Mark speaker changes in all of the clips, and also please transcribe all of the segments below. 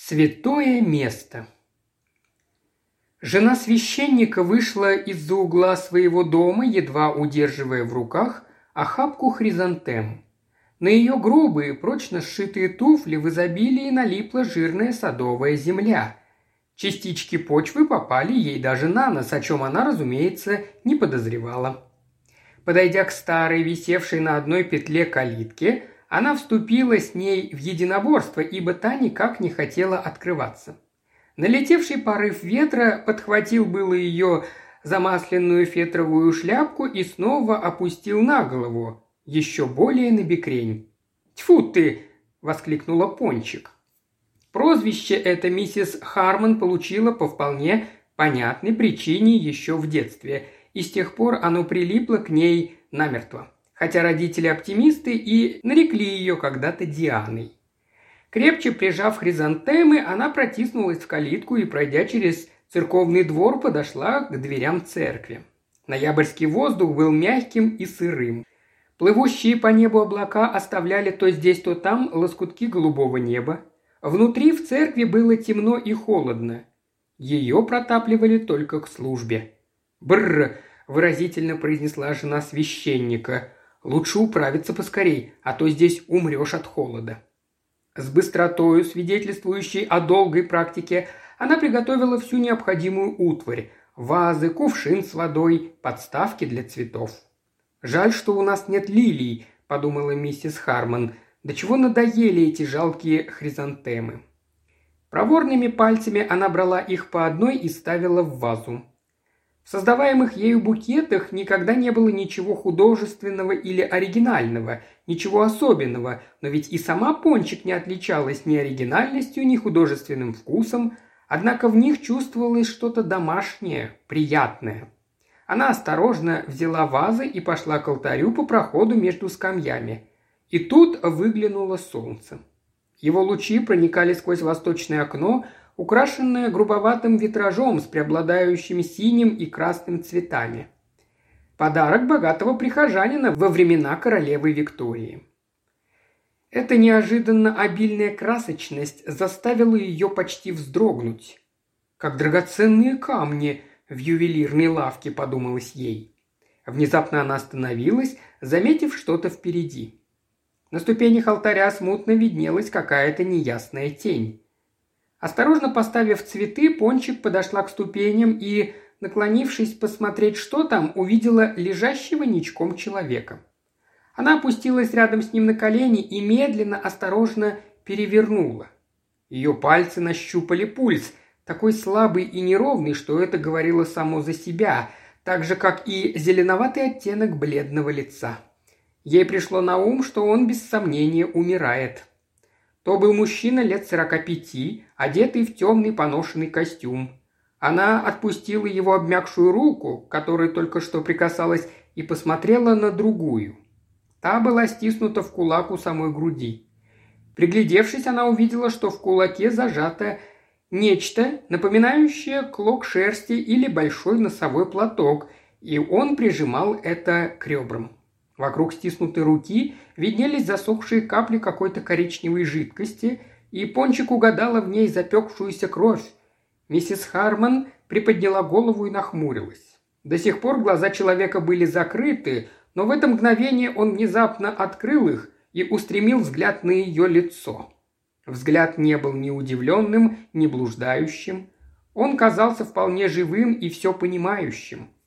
Speaker 1: Святое место. Жена священника вышла из-за угла своего дома, едва удерживая в руках охапку хризантем. На ее грубые, прочно сшитые туфли в изобилии налипла жирная садовая земля. Частички почвы попали ей даже на нос, о чем она, разумеется, не подозревала. Подойдя к старой, висевшей на одной петле калитке, она вступила с ней в единоборство, ибо та никак не хотела открываться. Налетевший порыв ветра подхватил было ее замасленную фетровую шляпку и снова опустил на голову, еще более на бекрень. «Тьфу ты!» – воскликнула Пончик. Прозвище это миссис Хармон получила по вполне понятной причине еще в детстве, и с тех пор оно прилипло к ней намертво хотя родители оптимисты и нарекли ее когда-то Дианой. Крепче прижав хризантемы, она протиснулась в калитку и, пройдя через церковный двор, подошла к дверям церкви. Ноябрьский воздух был мягким и сырым. Плывущие по небу облака оставляли то здесь, то там лоскутки голубого неба. Внутри в церкви было темно и холодно. Ее протапливали только к службе. «Бррр!» – выразительно произнесла жена священника. Лучше управиться поскорей, а то здесь умрешь от холода». С быстротою, свидетельствующей о долгой практике, она приготовила всю необходимую утварь – вазы, кувшин с водой, подставки для цветов. «Жаль, что у нас нет лилий», – подумала миссис Харман. «До чего надоели эти жалкие хризантемы». Проворными пальцами она брала их по одной и ставила в вазу. Создаваемых ею букетах никогда не было ничего художественного или оригинального, ничего особенного, но ведь и сама Пончик не отличалась ни оригинальностью, ни художественным вкусом, однако в них чувствовалось что-то домашнее, приятное. Она осторожно взяла вазы и пошла к алтарю по проходу между скамьями. И тут выглянуло солнце. Его лучи проникали сквозь восточное окно, украшенная грубоватым витражом с преобладающими синим и красным цветами. Подарок богатого прихожанина во времена королевы Виктории. Эта неожиданно обильная красочность заставила ее почти вздрогнуть. Как драгоценные камни в ювелирной лавке, подумалось ей. Внезапно она остановилась, заметив что-то впереди. На ступенях алтаря смутно виднелась какая-то неясная тень. Осторожно поставив цветы, Пончик подошла к ступеням и, наклонившись посмотреть, что там, увидела лежащего ничком человека. Она опустилась рядом с ним на колени и медленно, осторожно перевернула. Ее пальцы нащупали пульс, такой слабый и неровный, что это говорило само за себя, так же, как и зеленоватый оттенок бледного лица. Ей пришло на ум, что он без сомнения умирает. То был мужчина лет сорока пяти, одетый в темный поношенный костюм. Она отпустила его обмякшую руку, которой только что прикасалась, и посмотрела на другую. Та была стиснута в кулак у самой груди. Приглядевшись, она увидела, что в кулаке зажато нечто, напоминающее клок шерсти или большой носовой платок, и он прижимал это к ребрам. Вокруг стиснутой руки виднелись засохшие капли какой-то коричневой жидкости, и Пончик угадала в ней запекшуюся кровь. Миссис Харман приподняла голову и нахмурилась. До сих пор глаза человека были закрыты, но в это мгновение он внезапно открыл их и устремил взгляд на ее лицо. Взгляд не был ни удивленным, ни блуждающим. Он казался вполне живым и все понимающим –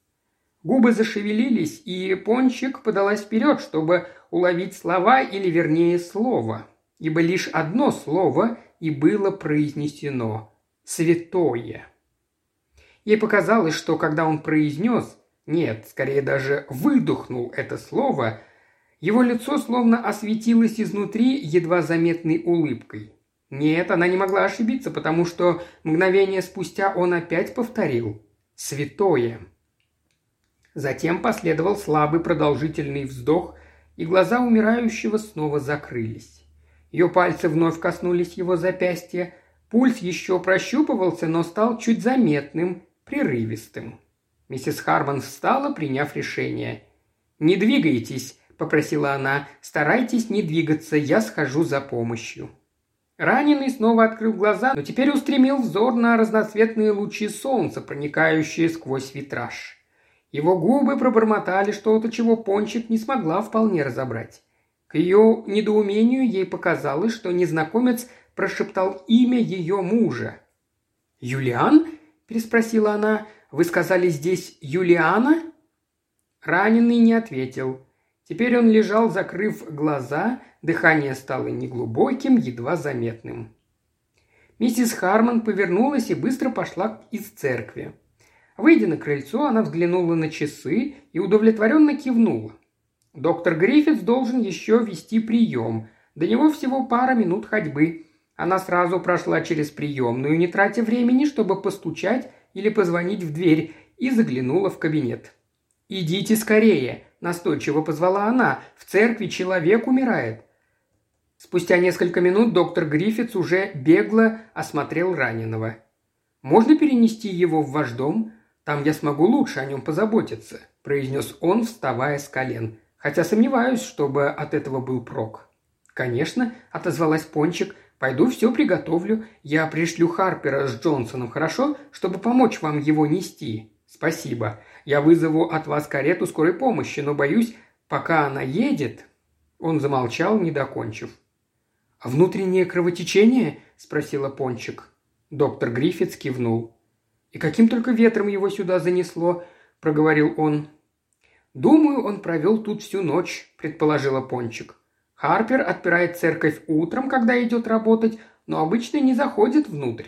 Speaker 1: Губы зашевелились, и Пончик подалась вперед, чтобы уловить слова или вернее слово, ибо лишь одно слово и было произнесено – «святое». Ей показалось, что когда он произнес, нет, скорее даже выдохнул это слово, его лицо словно осветилось изнутри едва заметной улыбкой. Нет, она не могла ошибиться, потому что мгновение спустя он опять повторил «святое». Затем последовал слабый продолжительный вздох, и глаза умирающего снова закрылись. Ее пальцы вновь коснулись его запястья, пульс еще прощупывался, но стал чуть заметным, прерывистым. Миссис Харман встала, приняв решение. «Не двигайтесь», – попросила она, – «старайтесь не двигаться, я схожу за помощью». Раненый снова открыл глаза, но теперь устремил взор на разноцветные лучи солнца, проникающие сквозь витраж. Его губы пробормотали что-то, чего Пончик не смогла вполне разобрать. К ее недоумению ей показалось, что незнакомец прошептал имя ее мужа. «Юлиан?» – переспросила она. «Вы сказали здесь Юлиана?» Раненый не ответил. Теперь он лежал, закрыв глаза, дыхание стало неглубоким, едва заметным. Миссис Харман повернулась и быстро пошла из церкви. Выйдя на крыльцо, она взглянула на часы и удовлетворенно кивнула. Доктор Гриффитс должен еще вести прием. До него всего пара минут ходьбы. Она сразу прошла через приемную, не тратя времени, чтобы постучать или позвонить в дверь, и заглянула в кабинет. «Идите скорее!» – настойчиво позвала она. «В церкви человек умирает!» Спустя несколько минут доктор Гриффитс уже бегло осмотрел раненого. «Можно перенести его в ваш дом? Там я смогу лучше о нем позаботиться», – произнес он, вставая с колен. «Хотя сомневаюсь, чтобы от этого был прок». «Конечно», – отозвалась Пончик. «Пойду все приготовлю. Я пришлю Харпера с Джонсоном, хорошо? Чтобы помочь вам его нести». «Спасибо. Я вызову от вас карету скорой помощи, но, боюсь, пока она едет...» Он замолчал, не докончив. «А внутреннее кровотечение?» – спросила Пончик. Доктор Гриффитс кивнул. «И каким только ветром его сюда занесло?» – проговорил он. «Думаю, он провел тут всю ночь», – предположила Пончик. «Харпер отпирает церковь утром, когда идет работать, но обычно не заходит внутрь».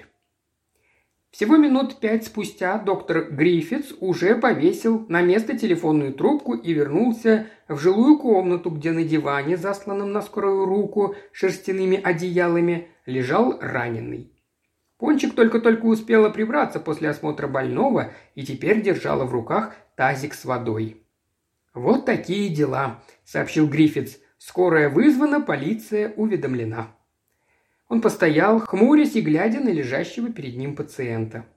Speaker 1: Всего минут пять спустя доктор Гриффитс уже повесил на место телефонную трубку и вернулся в жилую комнату, где на диване, засланном на скорую руку шерстяными одеялами, лежал раненый. Пончик только-только успела прибраться после осмотра больного и теперь держала в руках тазик с водой. «Вот такие дела», – сообщил Гриффитс. «Скорая вызвана, полиция уведомлена». Он постоял, хмурясь и глядя на лежащего перед ним пациента.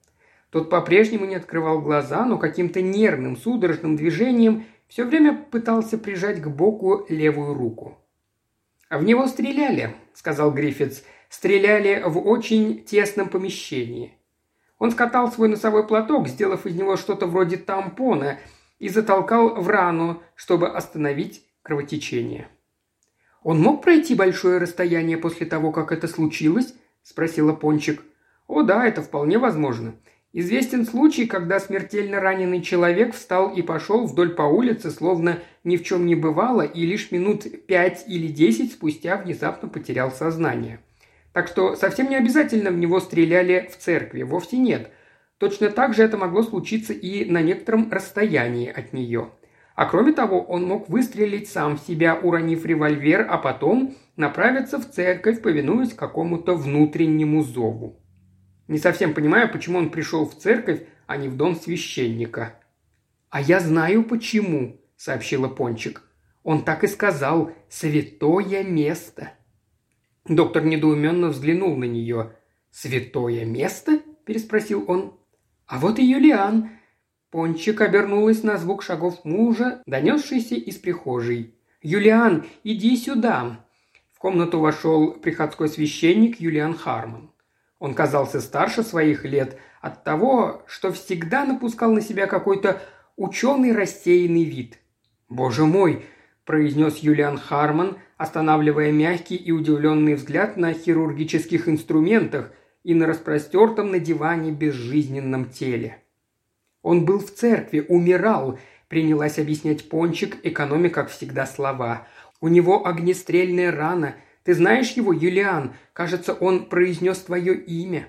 Speaker 1: Тот по-прежнему не открывал глаза, но каким-то нервным, судорожным движением все время пытался прижать к боку левую руку. «В него стреляли», – сказал Гриффитс стреляли в очень тесном помещении. Он скатал свой носовой платок, сделав из него что-то вроде тампона, и затолкал в рану, чтобы остановить кровотечение. «Он мог пройти большое расстояние после того, как это случилось?» – спросила Пончик. «О да, это вполне возможно. Известен случай, когда смертельно раненый человек встал и пошел вдоль по улице, словно ни в чем не бывало, и лишь минут пять или десять спустя внезапно потерял сознание. Так что совсем не обязательно в него стреляли в церкви, вовсе нет. Точно так же это могло случиться и на некотором расстоянии от нее. А кроме того, он мог выстрелить сам в себя, уронив револьвер, а потом направиться в церковь, повинуясь какому-то внутреннему зову. Не совсем понимаю, почему он пришел в церковь, а не в дом священника. «А я знаю почему», — сообщила Пончик. «Он так и сказал, святое место». Доктор недоуменно взглянул на нее. «Святое место?» – переспросил он. «А вот и Юлиан». Пончик обернулась на звук шагов мужа, донесшийся из прихожей. «Юлиан, иди сюда!» В комнату вошел приходской священник Юлиан Харман. Он казался старше своих лет от того, что всегда напускал на себя какой-то ученый рассеянный вид. «Боже мой!» – произнес Юлиан Харман, останавливая мягкий и удивленный взгляд на хирургических инструментах и на распростертом на диване безжизненном теле. Он был в церкви, умирал, принялась объяснять Пончик, экономя, как всегда, слова. У него огнестрельная рана. Ты знаешь его, Юлиан? Кажется, он произнес твое имя.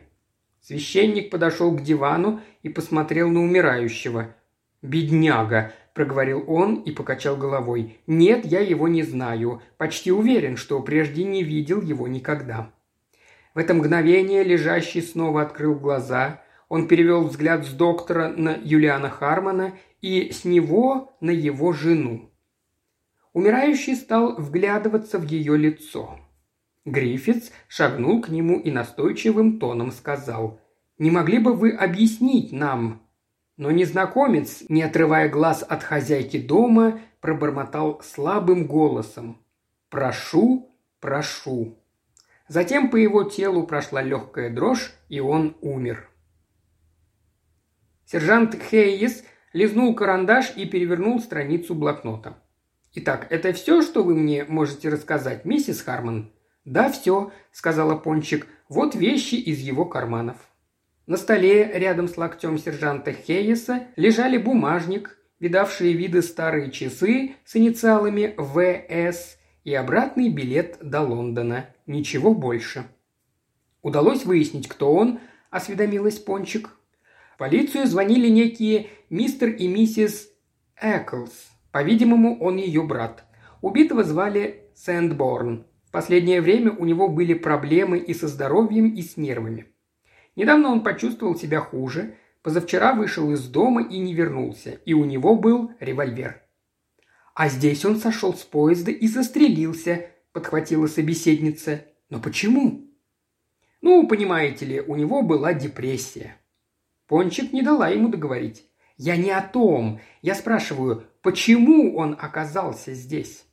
Speaker 1: Священник подошел к дивану и посмотрел на умирающего. «Бедняга!» Проговорил он и покачал головой. «Нет, я его не знаю. Почти уверен, что прежде не видел его никогда». В это мгновение лежащий снова открыл глаза. Он перевел взгляд с доктора на Юлиана Хармона и с него на его жену. Умирающий стал вглядываться в ее лицо. Гриффитс шагнул к нему и настойчивым тоном сказал «Не могли бы вы объяснить нам, но незнакомец, не отрывая глаз от хозяйки дома, пробормотал слабым голосом. «Прошу, прошу». Затем по его телу прошла легкая дрожь, и он умер. Сержант Хейес лизнул карандаш и перевернул страницу блокнота. «Итак, это все, что вы мне можете рассказать, миссис Харман?» «Да, все», — сказала Пончик. «Вот вещи из его карманов». На столе рядом с локтем сержанта Хейеса лежали бумажник, видавшие виды старые часы с инициалами ВС и обратный билет до Лондона. Ничего больше. «Удалось выяснить, кто он?» – осведомилась Пончик. В полицию звонили некие мистер и миссис Эклс. По-видимому, он ее брат. Убитого звали Сэндборн. В последнее время у него были проблемы и со здоровьем, и с нервами. Недавно он почувствовал себя хуже, позавчера вышел из дома и не вернулся, и у него был револьвер. «А здесь он сошел с поезда и застрелился», – подхватила собеседница. «Но почему?» «Ну, понимаете ли, у него была депрессия». Пончик не дала ему договорить. «Я не о том. Я спрашиваю, почему он оказался здесь?»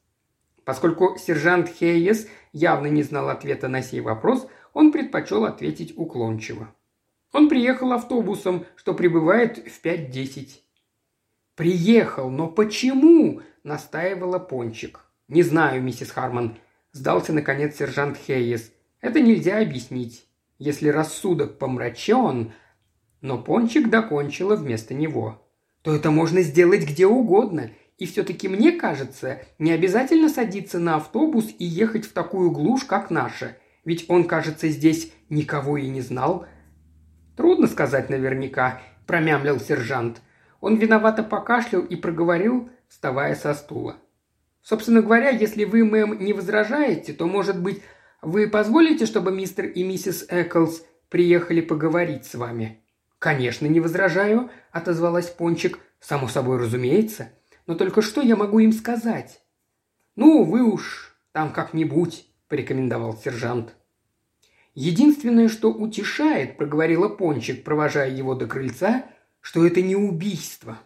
Speaker 1: Поскольку сержант Хейес явно не знал ответа на сей вопрос, он предпочел ответить уклончиво. Он приехал автобусом, что прибывает в 5.10. «Приехал, но почему?» – настаивала Пончик. «Не знаю, миссис Харман», – сдался наконец сержант Хейес. «Это нельзя объяснить. Если рассудок помрачен...» Но Пончик докончила вместо него. «То это можно сделать где угодно, и все-таки мне кажется, не обязательно садиться на автобус и ехать в такую глушь, как наша. Ведь он, кажется, здесь никого и не знал. Трудно сказать наверняка, промямлил сержант. Он виновато покашлял и проговорил, вставая со стула. Собственно говоря, если вы, мэм, не возражаете, то, может быть, вы позволите, чтобы мистер и миссис Эклс приехали поговорить с вами?» «Конечно, не возражаю», – отозвалась Пончик. «Само собой, разумеется. Но только что я могу им сказать?» «Ну, вы уж там как-нибудь», – порекомендовал сержант. «Единственное, что утешает», – проговорила Пончик, провожая его до крыльца, – «что это не убийство».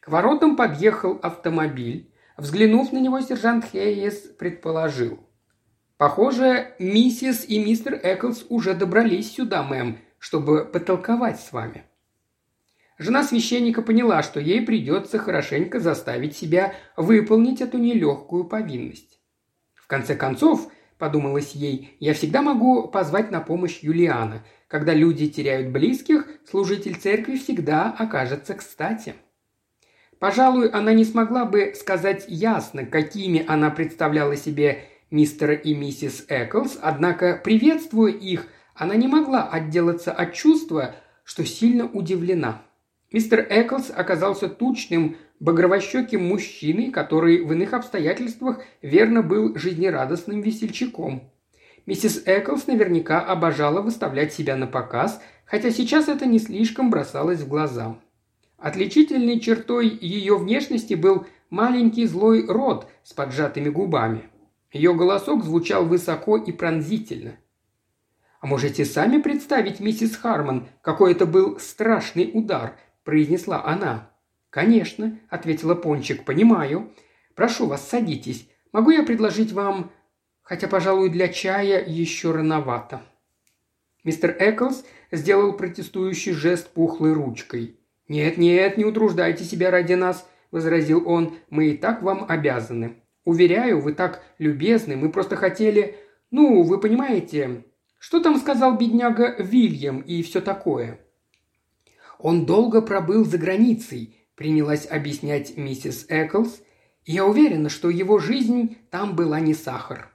Speaker 1: К воротам подъехал автомобиль. Взглянув на него, сержант Хейес предположил. «Похоже, миссис и мистер Эклс уже добрались сюда, мэм, чтобы потолковать с вами». Жена священника поняла, что ей придется хорошенько заставить себя выполнить эту нелегкую повинность. Конце концов, подумалось ей, я всегда могу позвать на помощь Юлиана. Когда люди теряют близких, служитель церкви всегда окажется кстати. Пожалуй, она не смогла бы сказать ясно, какими она представляла себе мистера и миссис Эклс, однако, приветствуя их, она не могла отделаться от чувства, что сильно удивлена. Мистер Эклс оказался тучным, багровощеким мужчиной, который в иных обстоятельствах верно был жизнерадостным весельчаком. Миссис Эклс наверняка обожала выставлять себя на показ, хотя сейчас это не слишком бросалось в глаза. Отличительной чертой ее внешности был маленький злой рот с поджатыми губами. Ее голосок звучал высоко и пронзительно. «А можете сами представить, миссис Харман, какой это был страшный удар?» – произнесла она. «Конечно», – ответила Пончик, – «понимаю. Прошу вас, садитесь. Могу я предложить вам... Хотя, пожалуй, для чая еще рановато». Мистер Эклс сделал протестующий жест пухлой ручкой. «Нет, нет, не утруждайте себя ради нас», – возразил он. «Мы и так вам обязаны. Уверяю, вы так любезны, мы просто хотели... Ну, вы понимаете, что там сказал бедняга Вильям и все такое?» «Он долго пробыл за границей», принялась объяснять миссис Эклс. «Я уверена, что его жизнь там была не сахар.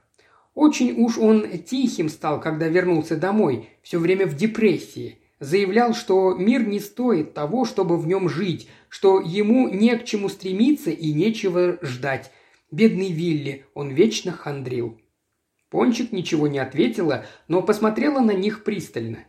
Speaker 1: Очень уж он тихим стал, когда вернулся домой, все время в депрессии. Заявлял, что мир не стоит того, чтобы в нем жить, что ему не к чему стремиться и нечего ждать. Бедный Вилли, он вечно хандрил». Пончик ничего не ответила, но посмотрела на них пристально.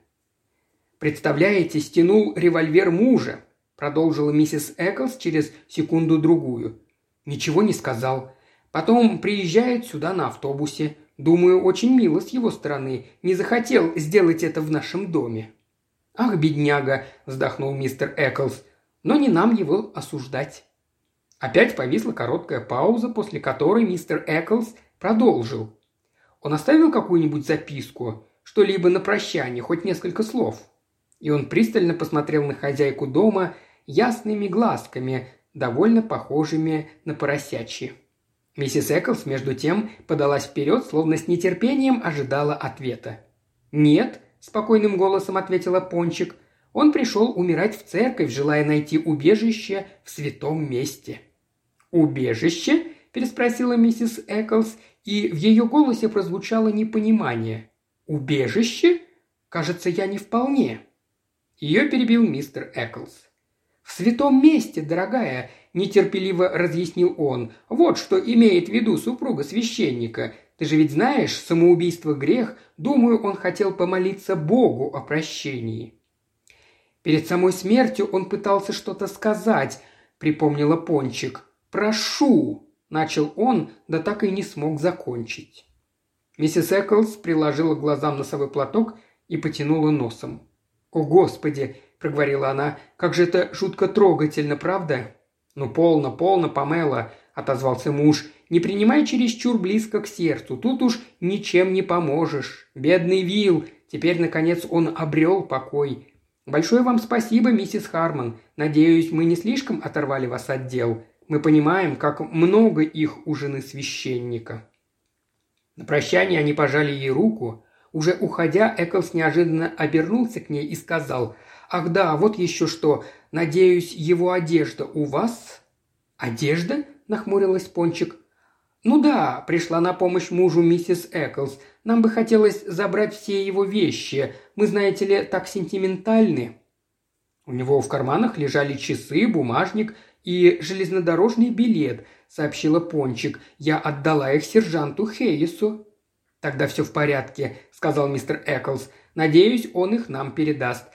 Speaker 1: «Представляете, стянул револьвер мужа продолжила миссис Эклс через секунду-другую. Ничего не сказал. Потом приезжает сюда на автобусе. Думаю, очень мило с его стороны. Не захотел сделать это в нашем доме. «Ах, бедняга!» – вздохнул мистер Эклс. «Но не нам его осуждать». Опять повисла короткая пауза, после которой мистер Эклс продолжил. Он оставил какую-нибудь записку, что-либо на прощание, хоть несколько слов?» И он пристально посмотрел на хозяйку дома ясными глазками, довольно похожими на поросячьи. Миссис Эклс, между тем, подалась вперед, словно с нетерпением ожидала ответа. «Нет», – спокойным голосом ответила Пончик, – «он пришел умирать в церковь, желая найти убежище в святом месте». «Убежище?» – переспросила миссис Эклс, и в ее голосе прозвучало непонимание. «Убежище? Кажется, я не вполне». Ее перебил мистер Эклс. «В святом месте, дорогая», – нетерпеливо разъяснил он. «Вот что имеет в виду супруга священника. Ты же ведь знаешь, самоубийство – грех. Думаю, он хотел помолиться Богу о прощении». Перед самой смертью он пытался что-то сказать, припомнила Пончик. «Прошу!» – начал он, да так и не смог закончить. Миссис Эклс приложила глазам носовой платок и потянула носом. «О, Господи!» – проговорила она. «Как же это жутко трогательно, правда?» «Ну, полно, полно, Памела», – отозвался муж. «Не принимай чересчур близко к сердцу. Тут уж ничем не поможешь. Бедный Вил. Теперь, наконец, он обрел покой. Большое вам спасибо, миссис Харман. Надеюсь, мы не слишком оторвали вас от дел. Мы понимаем, как много их у жены священника». На прощание они пожали ей руку. Уже уходя, Эклс неожиданно обернулся к ней и сказал – Ах да, вот еще что. Надеюсь, его одежда у вас?» «Одежда?» – нахмурилась Пончик. «Ну да», – пришла на помощь мужу миссис Эклс. «Нам бы хотелось забрать все его вещи. Мы, знаете ли, так сентиментальны». У него в карманах лежали часы, бумажник и железнодорожный билет, сообщила Пончик. Я отдала их сержанту Хейсу. Тогда все в порядке, сказал мистер Эклс. Надеюсь, он их нам передаст.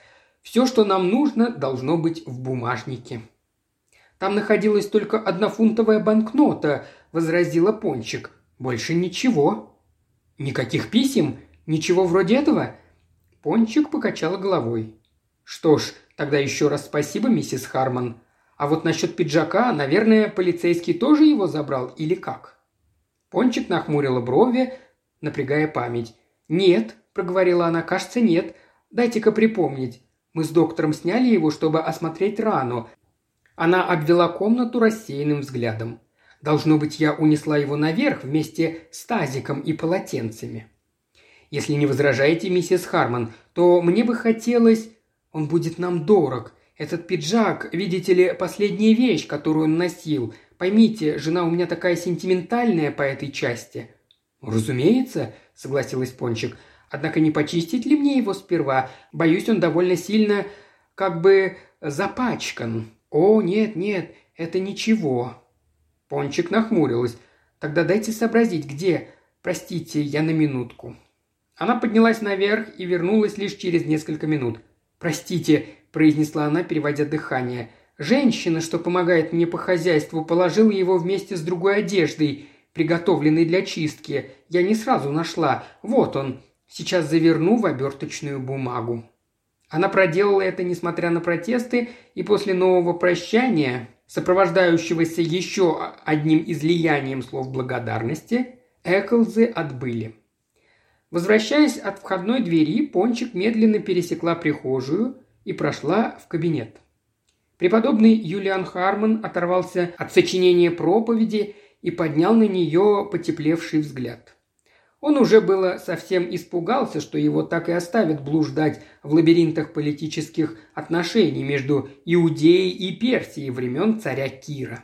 Speaker 1: Все, что нам нужно, должно быть в бумажнике». «Там находилась только одна фунтовая банкнота», – возразила Пончик. «Больше ничего». «Никаких писем? Ничего вроде этого?» Пончик покачала головой. «Что ж, тогда еще раз спасибо, миссис Харман. А вот насчет пиджака, наверное, полицейский тоже его забрал или как?» Пончик нахмурила брови, напрягая память. «Нет», – проговорила она, – «кажется, нет. Дайте-ка припомнить. Мы с доктором сняли его, чтобы осмотреть рану. Она обвела комнату рассеянным взглядом. Должно быть, я унесла его наверх вместе с тазиком и полотенцами. Если не возражаете, миссис Харман, то мне бы хотелось... Он будет нам дорог. Этот пиджак, видите ли, последняя вещь, которую он носил. Поймите, жена у меня такая сентиментальная по этой части». «Разумеется», — согласилась Пончик. Однако не почистить ли мне его сперва? Боюсь, он довольно сильно как бы запачкан. О, нет, нет, это ничего. Пончик нахмурилась. Тогда дайте сообразить, где. Простите, я на минутку. Она поднялась наверх и вернулась лишь через несколько минут. «Простите», – произнесла она, переводя дыхание. «Женщина, что помогает мне по хозяйству, положила его вместе с другой одеждой, приготовленной для чистки. Я не сразу нашла. Вот он. Сейчас заверну в оберточную бумагу». Она проделала это, несмотря на протесты, и после нового прощания, сопровождающегося еще одним излиянием слов благодарности, Эклзы отбыли. Возвращаясь от входной двери, Пончик медленно пересекла прихожую и прошла в кабинет. Преподобный Юлиан Харман оторвался от сочинения проповеди и поднял на нее потеплевший взгляд. Он уже было совсем испугался, что его так и оставят блуждать в лабиринтах политических отношений между Иудеей и Персией времен царя Кира.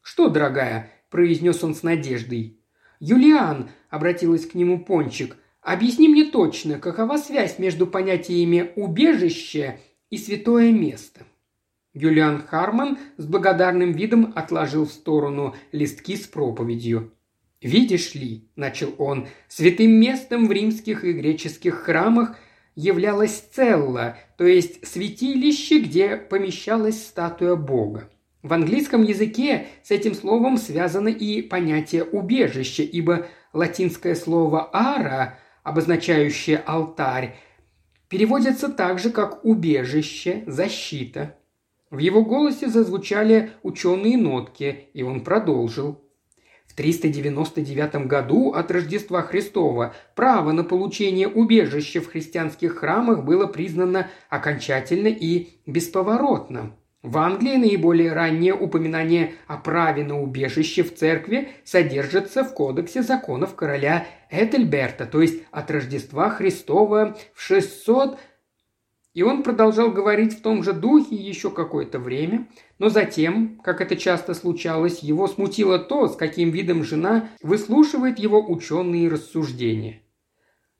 Speaker 1: «Что, дорогая?» – произнес он с надеждой. «Юлиан», – обратилась к нему Пончик, – «объясни мне точно, какова связь между понятиями «убежище» и «святое место». Юлиан Харман с благодарным видом отложил в сторону листки с проповедью. «Видишь ли», – начал он, – «святым местом в римских и греческих храмах являлась целла, то есть святилище, где помещалась статуя Бога. В английском языке с этим словом связано и понятие «убежище», ибо латинское слово «ара», обозначающее «алтарь», переводится так же, как «убежище», «защита». В его голосе зазвучали ученые нотки, и он продолжил – 399 году от Рождества Христова право на получение убежища в христианских храмах было признано окончательно и бесповоротно. В Англии наиболее раннее упоминание о праве на убежище в церкви содержится в Кодексе законов короля Этельберта, то есть от Рождества Христова в 600 и он продолжал говорить в том же духе еще какое-то время, но затем, как это часто случалось, его смутило то, с каким видом жена выслушивает его ученые рассуждения.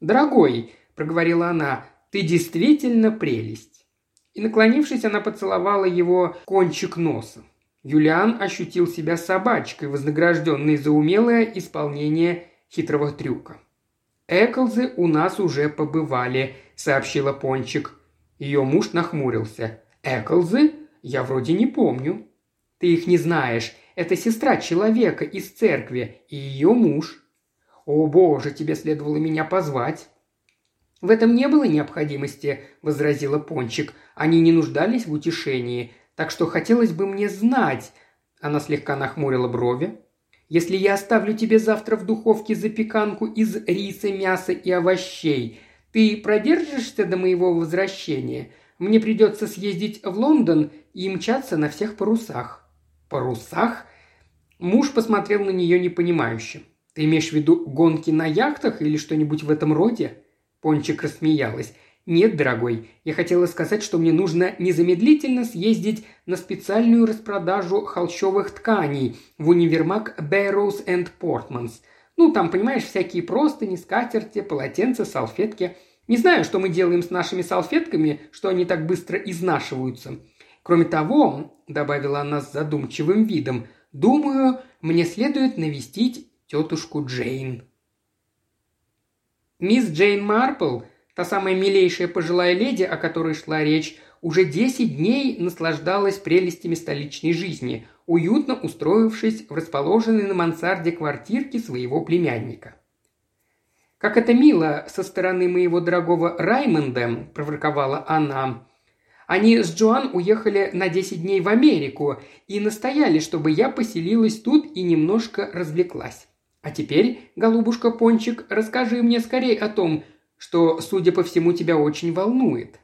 Speaker 1: «Дорогой», – проговорила она, – «ты действительно прелесть». И, наклонившись, она поцеловала его кончик носа. Юлиан ощутил себя собачкой, вознагражденной за умелое исполнение хитрого трюка. «Эклзы у нас уже побывали», — сообщила Пончик. Ее муж нахмурился. «Эклзы? Я вроде не помню». «Ты их не знаешь. Это сестра человека из церкви и ее муж». «О боже, тебе следовало меня позвать». «В этом не было необходимости», – возразила Пончик. «Они не нуждались в утешении, так что хотелось бы мне знать...» Она слегка нахмурила брови. «Если я оставлю тебе завтра в духовке запеканку из риса, мяса и овощей, ты продержишься до моего возвращения? Мне придется съездить в Лондон и мчаться на всех парусах». «Парусах?» Муж посмотрел на нее непонимающе. «Ты имеешь в виду гонки на яхтах или что-нибудь в этом роде?» Пончик рассмеялась. «Нет, дорогой, я хотела сказать, что мне нужно незамедлительно съездить на специальную распродажу холщовых тканей в универмаг Barrows and Portmans. Ну, там, понимаешь, всякие простыни, скатерти, полотенца, салфетки. Не знаю, что мы делаем с нашими салфетками, что они так быстро изнашиваются. Кроме того, добавила она с задумчивым видом, думаю, мне следует навестить тетушку Джейн. Мисс Джейн Марпл, та самая милейшая пожилая леди, о которой шла речь, уже десять дней наслаждалась прелестями столичной жизни, уютно устроившись в расположенной на мансарде квартирке своего племянника. «Как это мило со стороны моего дорогого Раймонда», – проворковала она. «Они с Джоан уехали на десять дней в Америку и настояли, чтобы я поселилась тут и немножко развлеклась. А теперь, голубушка Пончик, расскажи мне скорее о том, что, судя по всему, тебя очень волнует».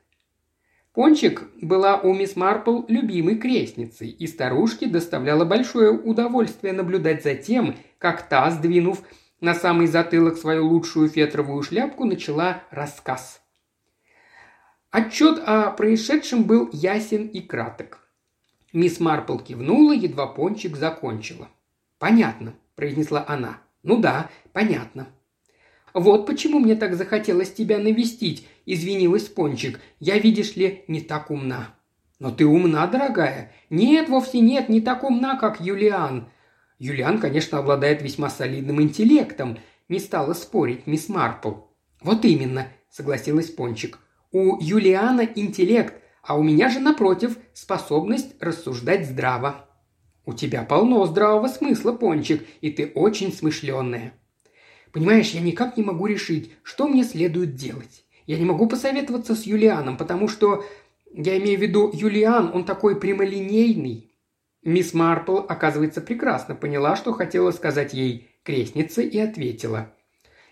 Speaker 1: Пончик была у мисс Марпл любимой крестницей, и старушке доставляло большое удовольствие наблюдать за тем, как та, сдвинув на самый затылок свою лучшую фетровую шляпку, начала рассказ. Отчет о происшедшем был ясен и краток. Мисс Марпл кивнула, едва Пончик закончила. «Понятно», – произнесла она. «Ну да, понятно». «Вот почему мне так захотелось тебя навестить», – извинилась Пончик. «Я, видишь ли, не так умна». «Но ты умна, дорогая». «Нет, вовсе нет, не так умна, как Юлиан». Юлиан, конечно, обладает весьма солидным интеллектом, не стала спорить мисс Марпл. «Вот именно», – согласилась Пончик. «У Юлиана интеллект, а у меня же, напротив, способность рассуждать здраво». У тебя полно здравого смысла, Пончик, и ты очень смышленная. Понимаешь, я никак не могу решить, что мне следует делать. Я не могу посоветоваться с Юлианом, потому что... Я имею в виду, Юлиан, он такой прямолинейный. Мисс Марпл, оказывается, прекрасно поняла, что хотела сказать ей крестница, и ответила.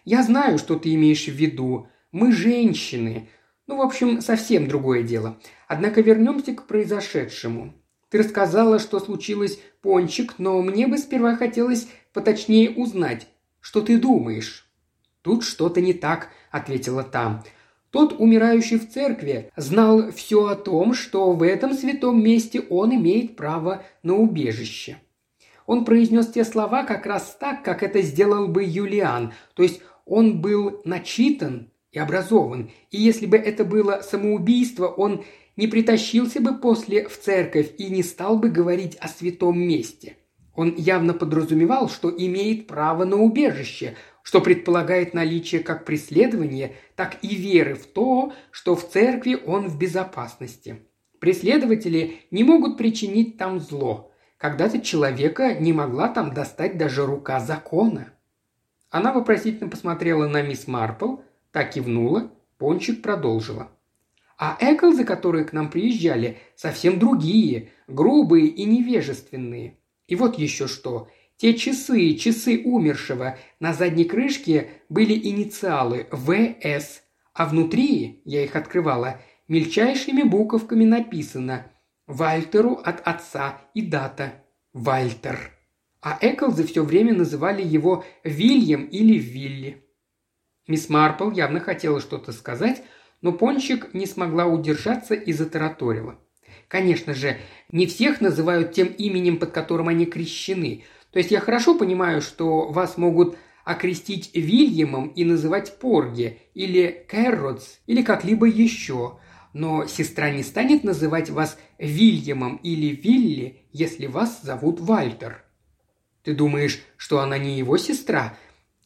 Speaker 1: «Я знаю, что ты имеешь в виду. Мы женщины. Ну, в общем, совсем другое дело. Однако вернемся к произошедшему. Ты рассказала, что случилось пончик, но мне бы сперва хотелось поточнее узнать, что ты думаешь». «Тут что-то не так», — ответила там. Тот, умирающий в церкви, знал все о том, что в этом святом месте он имеет право на убежище. Он произнес те слова как раз так, как это сделал бы Юлиан, то есть он был начитан и образован, и если бы это было самоубийство, он не притащился бы после в церковь и не стал бы говорить о святом месте. Он явно подразумевал, что имеет право на убежище, что предполагает наличие как преследования, так и веры в то, что в церкви он в безопасности. Преследователи не могут причинить там зло. Когда-то человека не могла там достать даже рука закона. Она вопросительно посмотрела на мисс Марпл, так кивнула, Пончик продолжила. А Эклзы, которые к нам приезжали, совсем другие, грубые и невежественные. И вот еще что. Те часы, часы умершего. На задней крышке были инициалы ВС, а внутри, я их открывала, мельчайшими буковками написано «Вальтеру от отца» и дата «Вальтер». А Эклзы все время называли его Вильям или Вилли. Мисс Марпл явно хотела что-то сказать, но Пончик не смогла удержаться и затараторила. Конечно же, не всех называют тем именем, под которым они крещены. То есть я хорошо понимаю, что вас могут окрестить Вильямом и называть Порги, или Кэрротс, или как-либо еще. Но сестра не станет называть вас Вильямом или Вилли, если вас зовут Вальтер. Ты думаешь, что она не его сестра?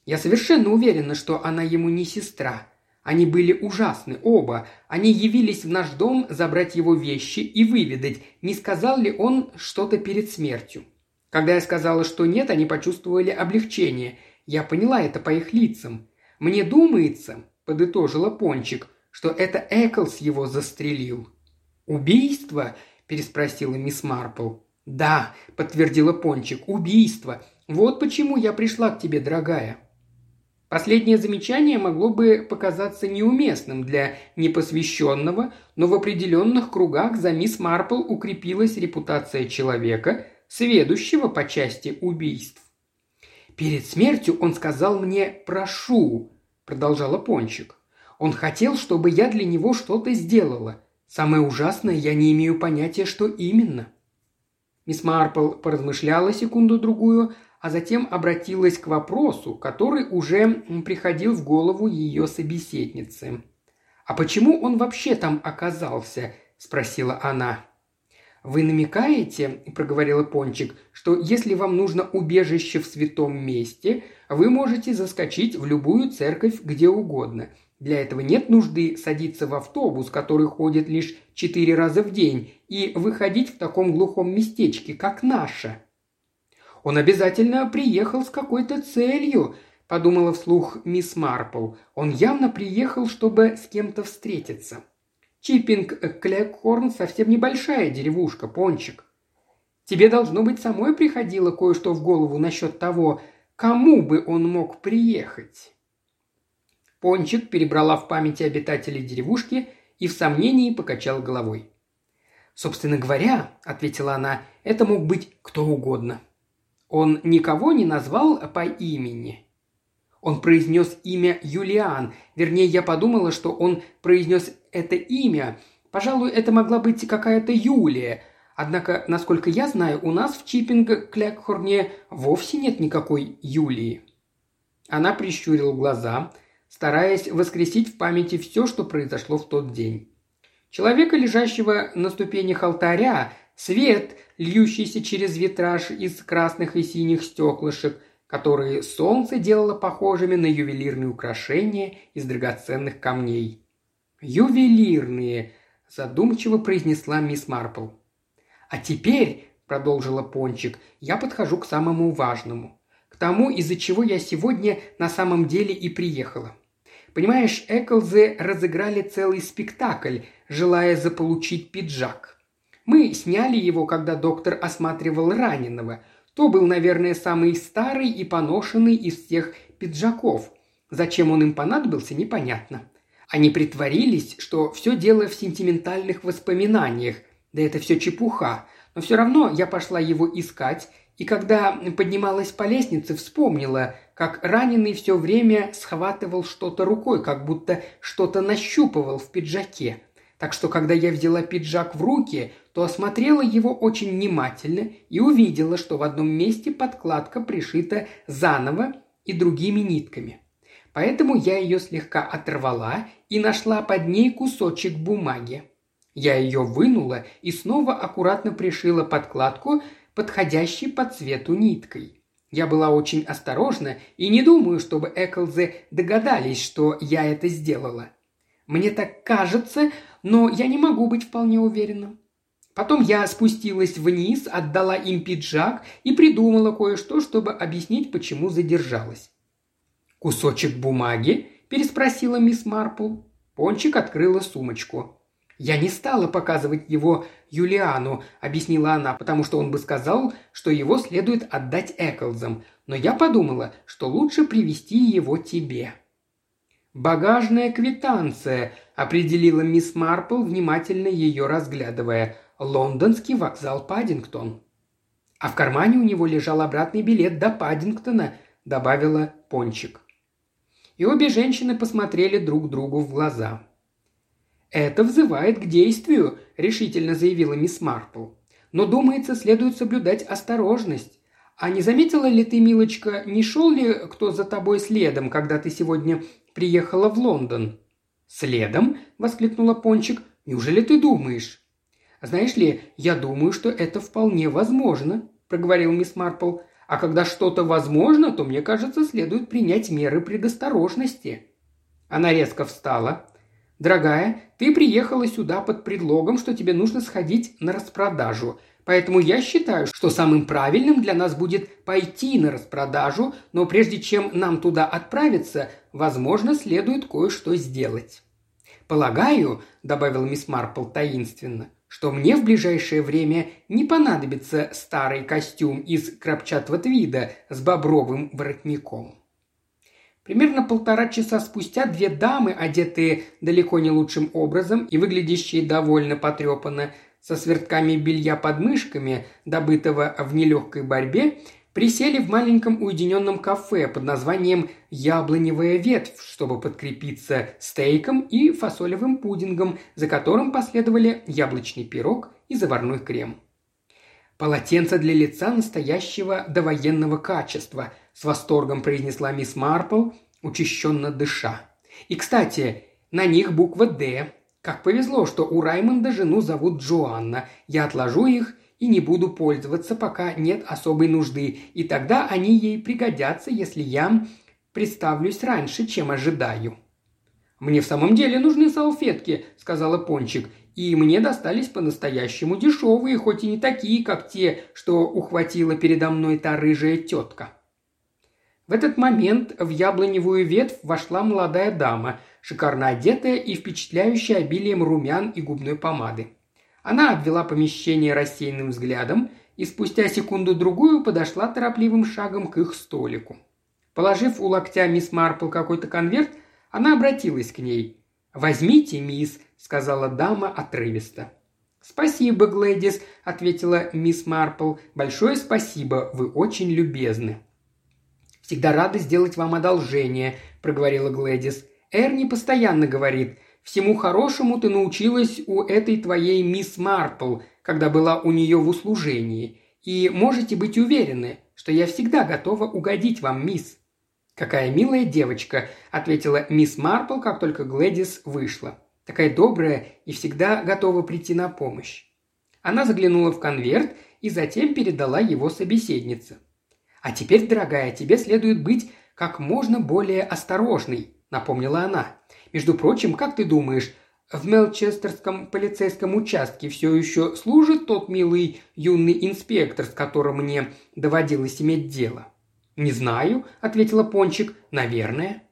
Speaker 1: Я совершенно уверена, что она ему не сестра. Они были ужасны, оба. Они явились в наш дом забрать его вещи и выведать, не сказал ли он что-то перед смертью. Когда я сказала, что нет, они почувствовали облегчение. Я поняла это по их лицам. Мне думается, подытожила Пончик, что это Эклс его застрелил. «Убийство?» – переспросила мисс Марпл. «Да», – подтвердила Пончик, – «убийство. Вот почему я пришла к тебе, дорогая». Последнее замечание могло бы показаться неуместным для непосвященного, но в определенных кругах за мисс Марпл укрепилась репутация человека, сведущего по части убийств. «Перед смертью он сказал мне «прошу», – продолжала Пончик. «Он хотел, чтобы я для него что-то сделала. Самое ужасное, я не имею понятия, что именно». Мисс Марпл поразмышляла секунду-другую, а затем обратилась к вопросу, который уже приходил в голову ее собеседницы. «А почему он вообще там оказался?» – спросила она. «Вы намекаете, – проговорила Пончик, – что если вам нужно убежище в святом месте, вы можете заскочить в любую церковь где угодно. Для этого нет нужды садиться в автобус, который ходит лишь четыре раза в день, и выходить в таком глухом местечке, как наше. Он обязательно приехал с какой-то целью», – подумала вслух мисс Марпл. «Он явно приехал, чтобы с кем-то встретиться». Чиппинг Клекхорн совсем небольшая деревушка, Пончик. Тебе, должно быть, самой приходило кое-что в голову насчет того, кому бы он мог приехать. Пончик перебрала в памяти обитателей деревушки и в сомнении покачал головой. «Собственно говоря», — ответила она, — «это мог быть кто угодно». Он никого не назвал по имени. Он произнес имя Юлиан. Вернее, я подумала, что он произнес это имя. Пожалуй, это могла быть какая-то Юлия. Однако, насколько я знаю, у нас в Чиппинг-Клекхорне вовсе нет никакой Юлии. Она прищурила глаза, стараясь воскресить в памяти все, что произошло в тот день. Человека, лежащего на ступенях алтаря, свет, льющийся через витраж из красных и синих стеклышек, которые солнце делало похожими на ювелирные украшения из драгоценных камней. «Ювелирные», – задумчиво произнесла мисс Марпл. «А теперь», – продолжила Пончик, – «я подхожу к самому важному. К тому, из-за чего я сегодня на самом деле и приехала. Понимаешь, Эклзы разыграли целый спектакль, желая заполучить пиджак. Мы сняли его, когда доктор осматривал раненого. То был, наверное, самый старый и поношенный из всех пиджаков. Зачем он им понадобился, непонятно. Они притворились, что все дело в сентиментальных воспоминаниях. Да это все чепуха. Но все равно я пошла его искать, и когда поднималась по лестнице, вспомнила, как раненый все время схватывал что-то рукой, как будто что-то нащупывал в пиджаке. Так что, когда я взяла пиджак в руки, то осмотрела его очень внимательно и увидела, что в одном месте подкладка пришита заново и другими нитками. Поэтому я ее слегка оторвала и нашла под ней кусочек бумаги. Я ее вынула и снова аккуратно пришила подкладку, подходящей по цвету ниткой. Я была очень осторожна и не думаю, чтобы Эклзы догадались, что я это сделала. Мне так кажется, но я не могу быть вполне уверена. Потом я спустилась вниз, отдала им пиджак и придумала кое-что, чтобы объяснить, почему задержалась. «Кусочек бумаги?» – переспросила мисс Марпл. Пончик открыла сумочку. «Я не стала показывать его Юлиану», – объяснила она, «потому что он бы сказал, что его следует отдать Эклзам, но я подумала, что лучше привести его тебе». «Багажная квитанция», – определила мисс Марпл, внимательно ее разглядывая. «Лондонский вокзал Паддингтон». «А в кармане у него лежал обратный билет до Паддингтона», – добавила Пончик. И обе женщины посмотрели друг другу в глаза. «Это взывает к действию», – решительно заявила мисс Марпл. «Но, думается, следует соблюдать осторожность. А не заметила ли ты, милочка, не шел ли кто за тобой следом, когда ты сегодня приехала в Лондон?» «Следом?» – воскликнула Пончик. «Неужели ты думаешь?» «Знаешь ли, я думаю, что это вполне возможно», – проговорил мисс Марпл. «А когда что-то возможно, то, мне кажется, следует принять меры предосторожности». Она резко встала, «Дорогая, ты приехала сюда под предлогом, что тебе нужно сходить на распродажу. Поэтому я считаю, что самым правильным для нас будет пойти на распродажу, но прежде чем нам туда отправиться, возможно, следует кое-что сделать». «Полагаю», – добавил мисс Марпл таинственно, – что мне в ближайшее время не понадобится старый костюм из крапчатого твида с бобровым воротником. Примерно полтора часа спустя две дамы, одетые далеко не лучшим образом и выглядящие довольно потрепанно, со свертками белья под мышками, добытого в нелегкой борьбе, присели в маленьком уединенном кафе под названием «Яблоневая ветвь», чтобы подкрепиться стейком и фасолевым пудингом, за которым последовали яблочный пирог и заварной крем. «Полотенце для лица настоящего довоенного качества», – с восторгом произнесла мисс Марпл, учащенно дыша. «И, кстати, на них буква «Д». Как повезло, что у Раймонда жену зовут Джоанна. Я отложу их и не буду пользоваться, пока нет особой нужды, и тогда они ей пригодятся, если я представлюсь раньше, чем ожидаю». «Мне в самом деле нужны салфетки», – сказала Пончик, и мне достались по-настоящему дешевые, хоть и не такие, как те, что ухватила передо мной та рыжая тетка. В этот момент в яблоневую ветвь вошла молодая дама, шикарно одетая и впечатляющая обилием румян и губной помады. Она обвела помещение рассеянным взглядом и спустя секунду-другую подошла торопливым шагом к их столику. Положив у локтя мисс Марпл какой-то конверт, она обратилась к ней. «Возьмите, мисс, – сказала дама отрывисто. «Спасибо, Глэдис», – ответила мисс Марпл. «Большое спасибо, вы очень любезны». «Всегда рада сделать вам одолжение», – проговорила Глэдис. «Эрни постоянно говорит, всему хорошему ты научилась у этой твоей мисс Марпл, когда была у нее в услужении. И можете быть уверены, что я всегда готова угодить вам, мисс». «Какая милая девочка», – ответила мисс Марпл, как только Глэдис вышла такая добрая и всегда готова прийти на помощь. Она заглянула в конверт и затем передала его собеседнице. «А теперь, дорогая, тебе следует быть как можно более осторожной», – напомнила она. «Между прочим, как ты думаешь, в Мелчестерском полицейском участке все еще служит тот милый юный инспектор, с которым мне доводилось иметь дело?» «Не знаю», – ответила Пончик. «Наверное».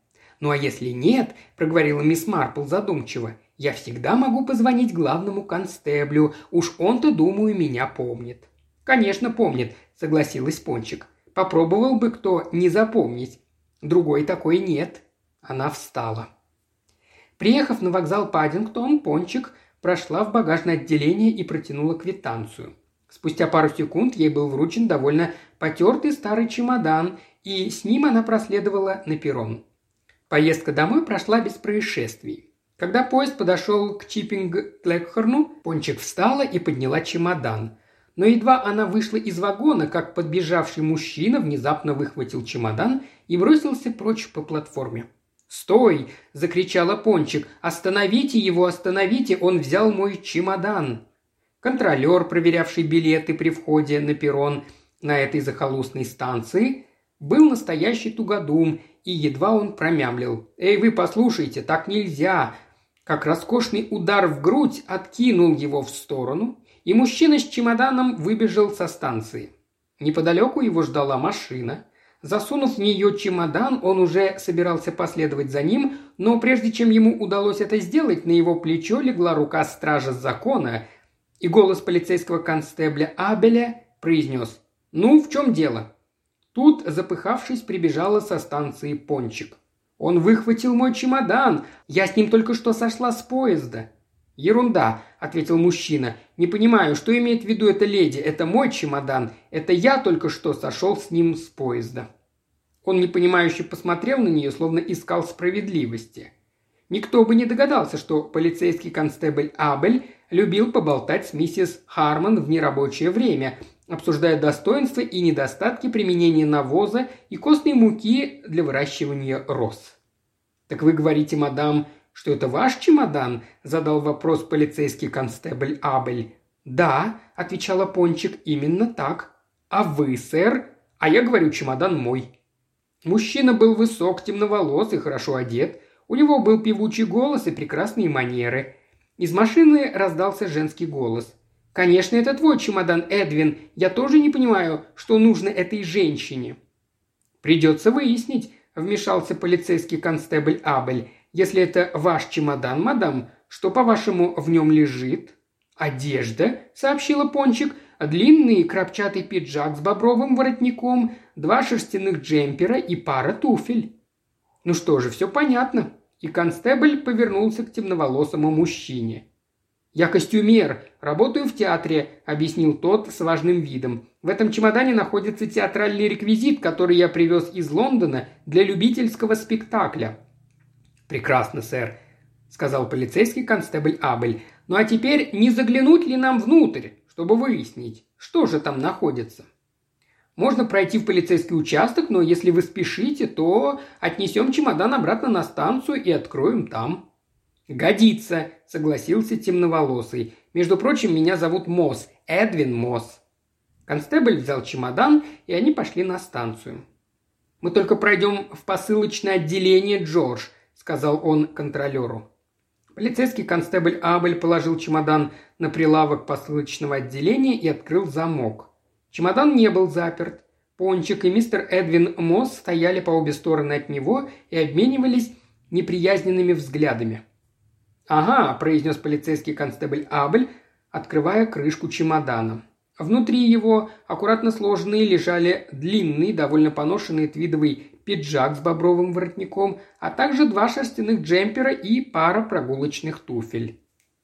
Speaker 1: «Ну а если нет», – проговорила мисс Марпл задумчиво, я всегда могу позвонить главному констеблю, уж он-то, думаю, меня помнит». «Конечно, помнит», – согласилась Пончик. «Попробовал бы кто не запомнить. Другой такой нет». Она встала. Приехав на вокзал Паддингтон, Пончик прошла в багажное отделение и протянула квитанцию. Спустя пару секунд ей был вручен довольно потертый старый чемодан, и с ним она проследовала на перрон. Поездка домой прошла без происшествий. Когда поезд подошел к Чиппинг-Клэкхорну, Пончик встала и подняла чемодан. Но едва она вышла из вагона, как подбежавший мужчина внезапно выхватил чемодан и бросился прочь по платформе. «Стой!» – закричала Пончик. «Остановите его, остановите! Он взял мой чемодан!» Контролер, проверявший билеты при входе на перрон на этой захолустной станции, был настоящий тугодум, и едва он промямлил. «Эй, вы послушайте, так нельзя! как роскошный удар в грудь откинул его в сторону, и мужчина с чемоданом выбежал со станции. Неподалеку его ждала машина. Засунув в нее чемодан, он уже собирался последовать за ним, но прежде чем ему удалось это сделать, на его плечо легла рука стража закона, и голос полицейского констебля Абеля произнес «Ну, в чем дело?» Тут, запыхавшись, прибежала со станции Пончик. «Он выхватил мой чемодан! Я с ним только что сошла с поезда!» «Ерунда», — ответил мужчина. «Не понимаю, что имеет в виду эта леди. Это мой чемодан. Это я только что сошел с ним с поезда». Он непонимающе посмотрел на нее, словно искал справедливости. Никто бы не догадался, что полицейский констебль Абель любил поболтать с миссис Хармон в нерабочее время, обсуждая достоинства и недостатки применения навоза и костной муки для выращивания роз. «Так вы говорите, мадам, что это ваш чемодан?» – задал вопрос полицейский констебль Абель. «Да», – отвечала Пончик, – «именно так». «А вы, сэр?» «А я говорю, чемодан мой». Мужчина был высок, темноволос и хорошо одет. У него был певучий голос и прекрасные манеры. Из машины раздался женский голос. «Конечно, это твой чемодан, Эдвин. Я тоже не понимаю, что нужно этой женщине». «Придется выяснить», – вмешался полицейский констебль Абель. Если это ваш чемодан, мадам, что, по-вашему, в нем лежит?» «Одежда», — сообщила Пончик, — «длинный крапчатый пиджак с бобровым воротником, два шерстяных джемпера и пара туфель». «Ну что же, все понятно». И констебль повернулся к темноволосому мужчине. «Я костюмер, работаю в театре», — объяснил тот с важным видом. «В этом чемодане находится театральный реквизит, который я привез из Лондона для любительского спектакля. «Прекрасно, сэр», – сказал полицейский констебль Абель. «Ну а теперь не заглянуть ли нам внутрь, чтобы выяснить, что же там находится?» Можно пройти в полицейский участок, но если вы спешите, то отнесем чемодан обратно на станцию и откроем там». «Годится», — согласился темноволосый. «Между прочим, меня зовут Мосс, Эдвин Мосс». Констебль взял чемодан, и они пошли на станцию. «Мы только пройдем в посылочное отделение, Джордж», сказал он контролеру. Полицейский констебль Абель положил чемодан на прилавок посылочного отделения и открыл замок. Чемодан не был заперт. Пончик и мистер Эдвин Мосс стояли по обе стороны от него и обменивались неприязненными взглядами. «Ага», – произнес полицейский констебль Абель, открывая крышку чемодана. Внутри его, аккуратно сложенные, лежали длинный, довольно поношенный твидовый пиджак с бобровым воротником, а также два шерстяных джемпера и пара прогулочных туфель.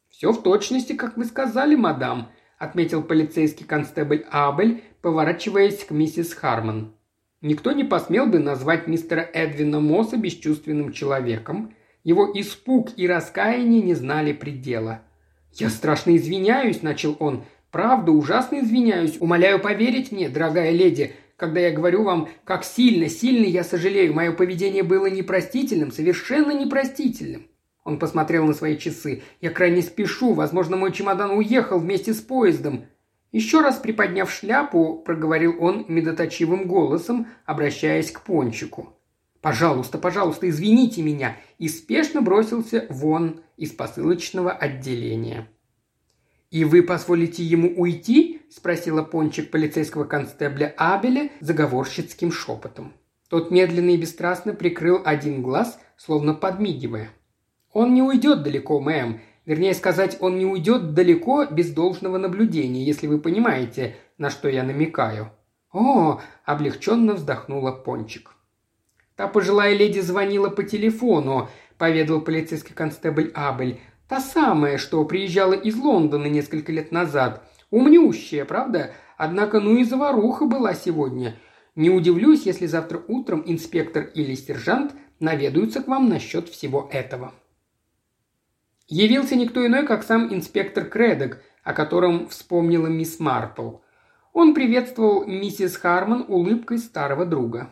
Speaker 1: «Все в точности, как вы сказали, мадам», – отметил полицейский констебль Абель, поворачиваясь к миссис Харман. Никто не посмел бы назвать мистера Эдвина Мосса бесчувственным человеком. Его испуг и раскаяние не знали предела. «Я страшно извиняюсь», – начал он. «Правда, ужасно извиняюсь. Умоляю поверить мне, дорогая леди когда я говорю вам, как сильно, сильно я сожалею. Мое поведение было непростительным, совершенно непростительным. Он посмотрел на свои часы. «Я крайне спешу. Возможно, мой чемодан уехал вместе с поездом». Еще раз приподняв шляпу, проговорил он медоточивым голосом, обращаясь к пончику. «Пожалуйста, пожалуйста, извините меня!» и спешно бросился вон из посылочного отделения. «И вы позволите ему уйти?» – спросила пончик полицейского констебля Абеля заговорщицким шепотом. Тот медленно и бесстрастно прикрыл один глаз, словно подмигивая. «Он не уйдет далеко, мэм. Вернее сказать, он не уйдет далеко без должного наблюдения, если вы понимаете, на что я намекаю». «О!» – облегченно вздохнула Пончик. «Та пожилая леди звонила по телефону», – поведал полицейский констебль Абель. Та самая, что приезжала из Лондона несколько лет назад. Умнющая, правда? Однако ну и заваруха была сегодня. Не удивлюсь, если завтра утром инспектор или сержант наведаются к вам насчет всего этого. Явился никто иной, как сам инспектор Кредок, о котором вспомнила мисс Марпл. Он приветствовал миссис Харман улыбкой старого друга.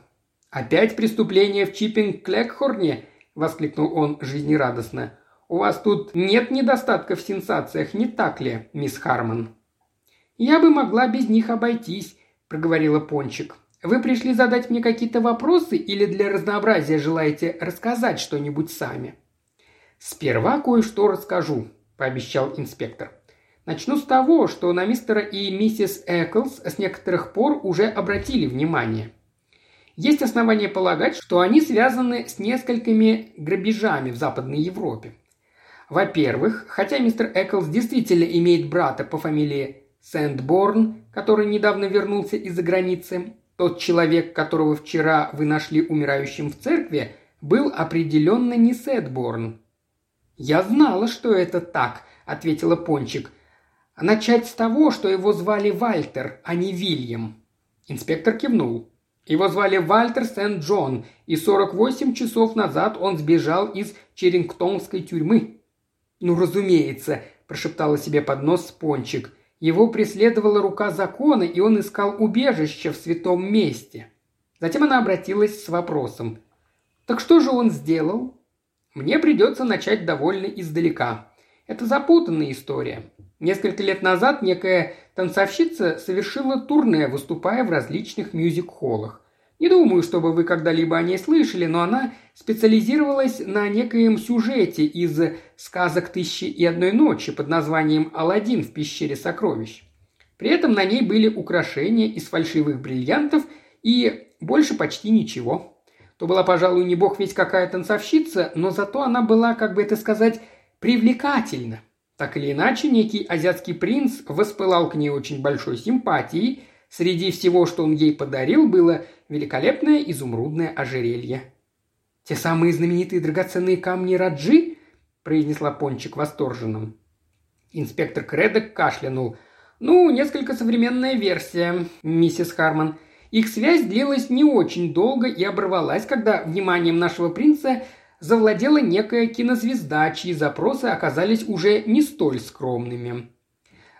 Speaker 1: «Опять преступление в Чиппинг-Клекхорне?» – воскликнул он жизнерадостно. У вас тут нет недостатка в сенсациях, не так ли, мисс Харман?» «Я бы могла без них обойтись», – проговорила Пончик. «Вы пришли задать мне какие-то вопросы или для разнообразия желаете рассказать что-нибудь сами?» «Сперва кое-что расскажу», – пообещал инспектор. Начну с того, что на мистера и миссис Эклс с некоторых пор уже обратили внимание. Есть основания полагать, что они связаны с несколькими грабежами в Западной Европе. Во-первых, хотя мистер Эклс действительно имеет брата по фамилии Сэндборн, который недавно вернулся из-за границы, тот человек, которого вчера вы нашли умирающим в церкви, был определенно не Сэдборн. «Я знала, что это так», — ответила Пончик. «Начать с того, что его звали Вальтер, а не Вильям». Инспектор кивнул. Его звали Вальтер Сент-Джон, и 48 часов назад он сбежал из Черингтонской тюрьмы. «Ну, разумеется», – прошептала себе под нос Пончик. Его преследовала рука закона, и он искал убежище в святом месте. Затем она обратилась с вопросом. «Так что же он сделал?» «Мне придется начать довольно издалека. Это запутанная история. Несколько лет назад некая танцовщица совершила турне, выступая в различных мюзик-холлах. Не думаю, чтобы вы когда-либо о ней слышали, но она специализировалась на некоем сюжете из сказок «Тысячи и одной ночи» под названием «Аладдин в пещере сокровищ». При этом на ней были украшения из фальшивых бриллиантов и больше почти ничего. То была, пожалуй, не бог ведь какая танцовщица, но зато она была, как бы это сказать, привлекательна. Так или иначе, некий азиатский принц воспылал к ней очень большой симпатией. Среди всего, что он ей подарил, было великолепное изумрудное ожерелье. «Те самые знаменитые драгоценные камни Раджи?» – произнесла Пончик восторженным. Инспектор Кредок кашлянул. «Ну, несколько современная версия, миссис Харман. Их связь длилась не очень долго и оборвалась, когда вниманием нашего принца завладела некая кинозвезда, чьи запросы оказались уже не столь скромными.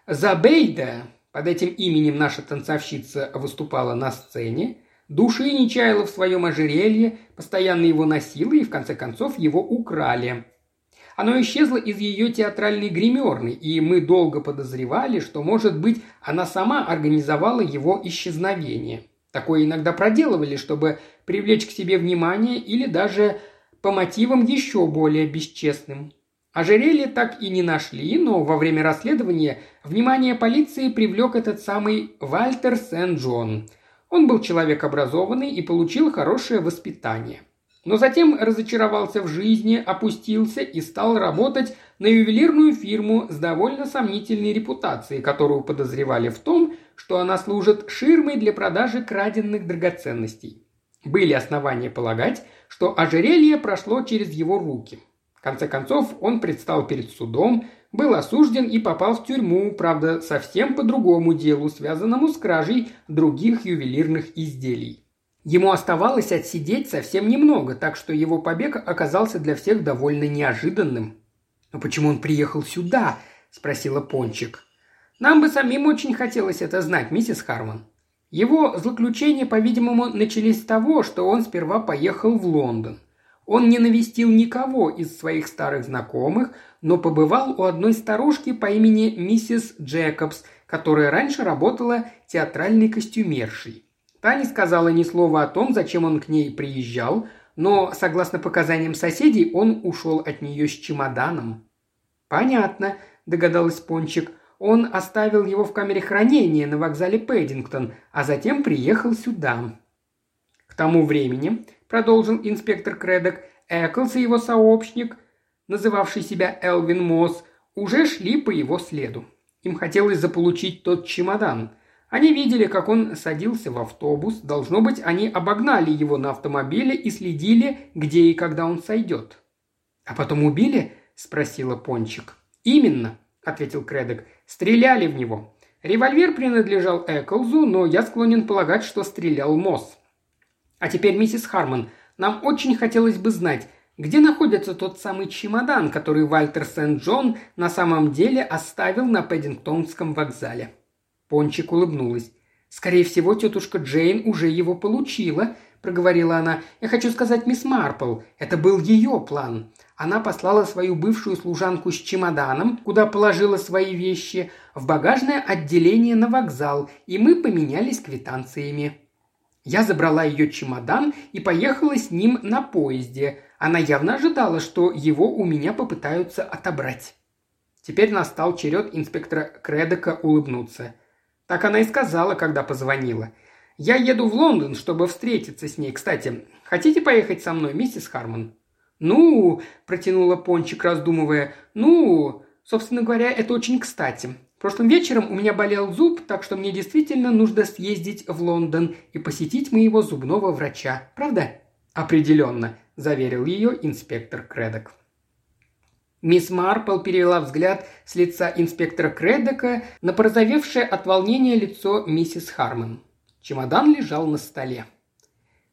Speaker 1: Забейда, под этим именем наша танцовщица выступала на сцене, души не чаяла в своем ожерелье, постоянно его носила и в конце концов его украли. Оно исчезло из ее театральной гримерной, и мы долго подозревали, что, может быть, она сама организовала его исчезновение. Такое иногда проделывали, чтобы привлечь к себе внимание или даже по мотивам еще более бесчестным. Ожерелье так и не нашли, но во время расследования внимание полиции привлек этот самый Вальтер Сен-Джон. Он был человек образованный и получил хорошее воспитание. Но затем разочаровался в жизни, опустился и стал работать на ювелирную фирму с довольно сомнительной репутацией, которую подозревали в том, что она служит ширмой для продажи краденных драгоценностей. Были основания полагать, что ожерелье прошло через его руки. В конце концов, он предстал перед судом, был осужден и попал в тюрьму, правда, совсем по другому делу, связанному с кражей других ювелирных изделий. Ему оставалось отсидеть совсем немного, так что его побег оказался для всех довольно неожиданным. «Но почему он приехал сюда?» – спросила Пончик. «Нам бы самим очень хотелось это знать, миссис Харман. Его злоключения, по-видимому, начались с того, что он сперва поехал в Лондон. Он не навестил никого из своих старых знакомых, но побывал у одной старушки по имени миссис Джекобс, которая раньше работала театральной костюмершей. Та не сказала ни слова о том, зачем он к ней приезжал, но, согласно показаниям соседей, он ушел от нее с чемоданом. «Понятно», – догадалась Пончик. Он оставил его в камере хранения на вокзале Пэддингтон, а затем приехал сюда. К тому времени, продолжил инспектор Кредок, Эклс и его сообщник, называвший себя Элвин Мосс, уже шли по его следу. Им хотелось заполучить тот чемодан. Они видели, как он садился в автобус. Должно быть, они обогнали его на автомобиле и следили, где и когда он сойдет. «А потом убили?» – спросила Пончик. «Именно», – ответил Кредок. Стреляли в него. Револьвер принадлежал Эклзу, но я склонен полагать, что стрелял Мосс. А теперь, миссис Харман, нам очень хотелось бы знать, где находится тот самый чемодан, который Вальтер Сент-Джон на самом деле оставил на Пэддингтонском вокзале. Пончик улыбнулась. «Скорее всего, тетушка Джейн уже его получила», – проговорила она. «Я хочу сказать, мисс Марпл, это был ее план. Она послала свою бывшую служанку с чемоданом, куда положила свои вещи, в багажное отделение на вокзал, и мы поменялись квитанциями. Я забрала ее чемодан и поехала с ним на поезде. Она явно ожидала, что его у меня попытаются отобрать. Теперь настал черед инспектора Кредока улыбнуться. Так она и сказала, когда позвонила. Я еду в Лондон, чтобы встретиться с ней. Кстати, хотите поехать со мной, миссис Хармон?» «Ну», – протянула Пончик, раздумывая, – «ну, собственно говоря, это очень кстати. Прошлым вечером у меня болел зуб, так что мне действительно нужно съездить в Лондон и посетить моего зубного врача. Правда?» «Определенно», – заверил ее инспектор Кредок. Мисс Марпл перевела взгляд с лица инспектора Кредока на порозовевшее от волнения лицо миссис Хармон. Чемодан лежал на столе.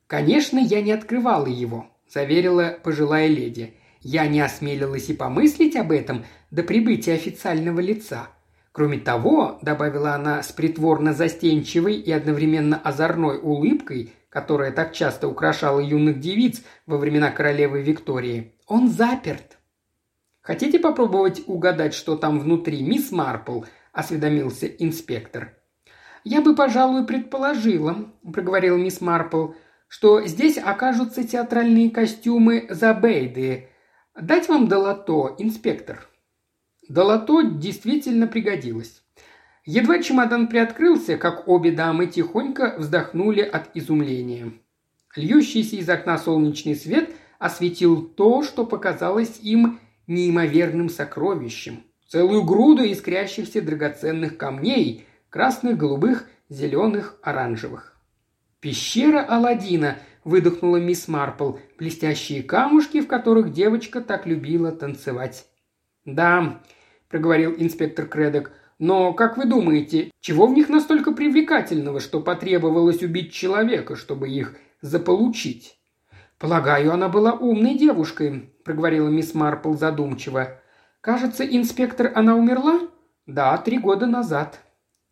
Speaker 1: «Конечно, я не открывала его», – заверила пожилая леди. «Я не осмелилась и помыслить об этом до прибытия официального лица. Кроме того», – добавила она с притворно застенчивой и одновременно озорной улыбкой, которая так часто украшала юных девиц во времена королевы Виктории, – «он заперт». «Хотите попробовать угадать, что там внутри, мисс Марпл?» – осведомился инспектор. «Я бы, пожалуй, предположила», – проговорила мисс Марпл, – «что здесь окажутся театральные костюмы Забейды. Дать вам долото, инспектор?» Долото действительно пригодилось. Едва чемодан приоткрылся, как обе дамы тихонько вздохнули от изумления. Льющийся из окна солнечный свет осветил то, что показалось им неимоверным сокровищем. Целую груду искрящихся драгоценных камней, красных, голубых, зеленых, оранжевых. «Пещера Аладдина», – выдохнула мисс Марпл, блестящие камушки, в которых девочка так любила танцевать. «Да», – проговорил инспектор Кредок, – «но, как вы думаете, чего в них настолько привлекательного, что потребовалось убить человека, чтобы их заполучить?» «Полагаю, она была умной девушкой», – проговорила мисс Марпл задумчиво. «Кажется, инспектор, она умерла?» «Да, три года назад».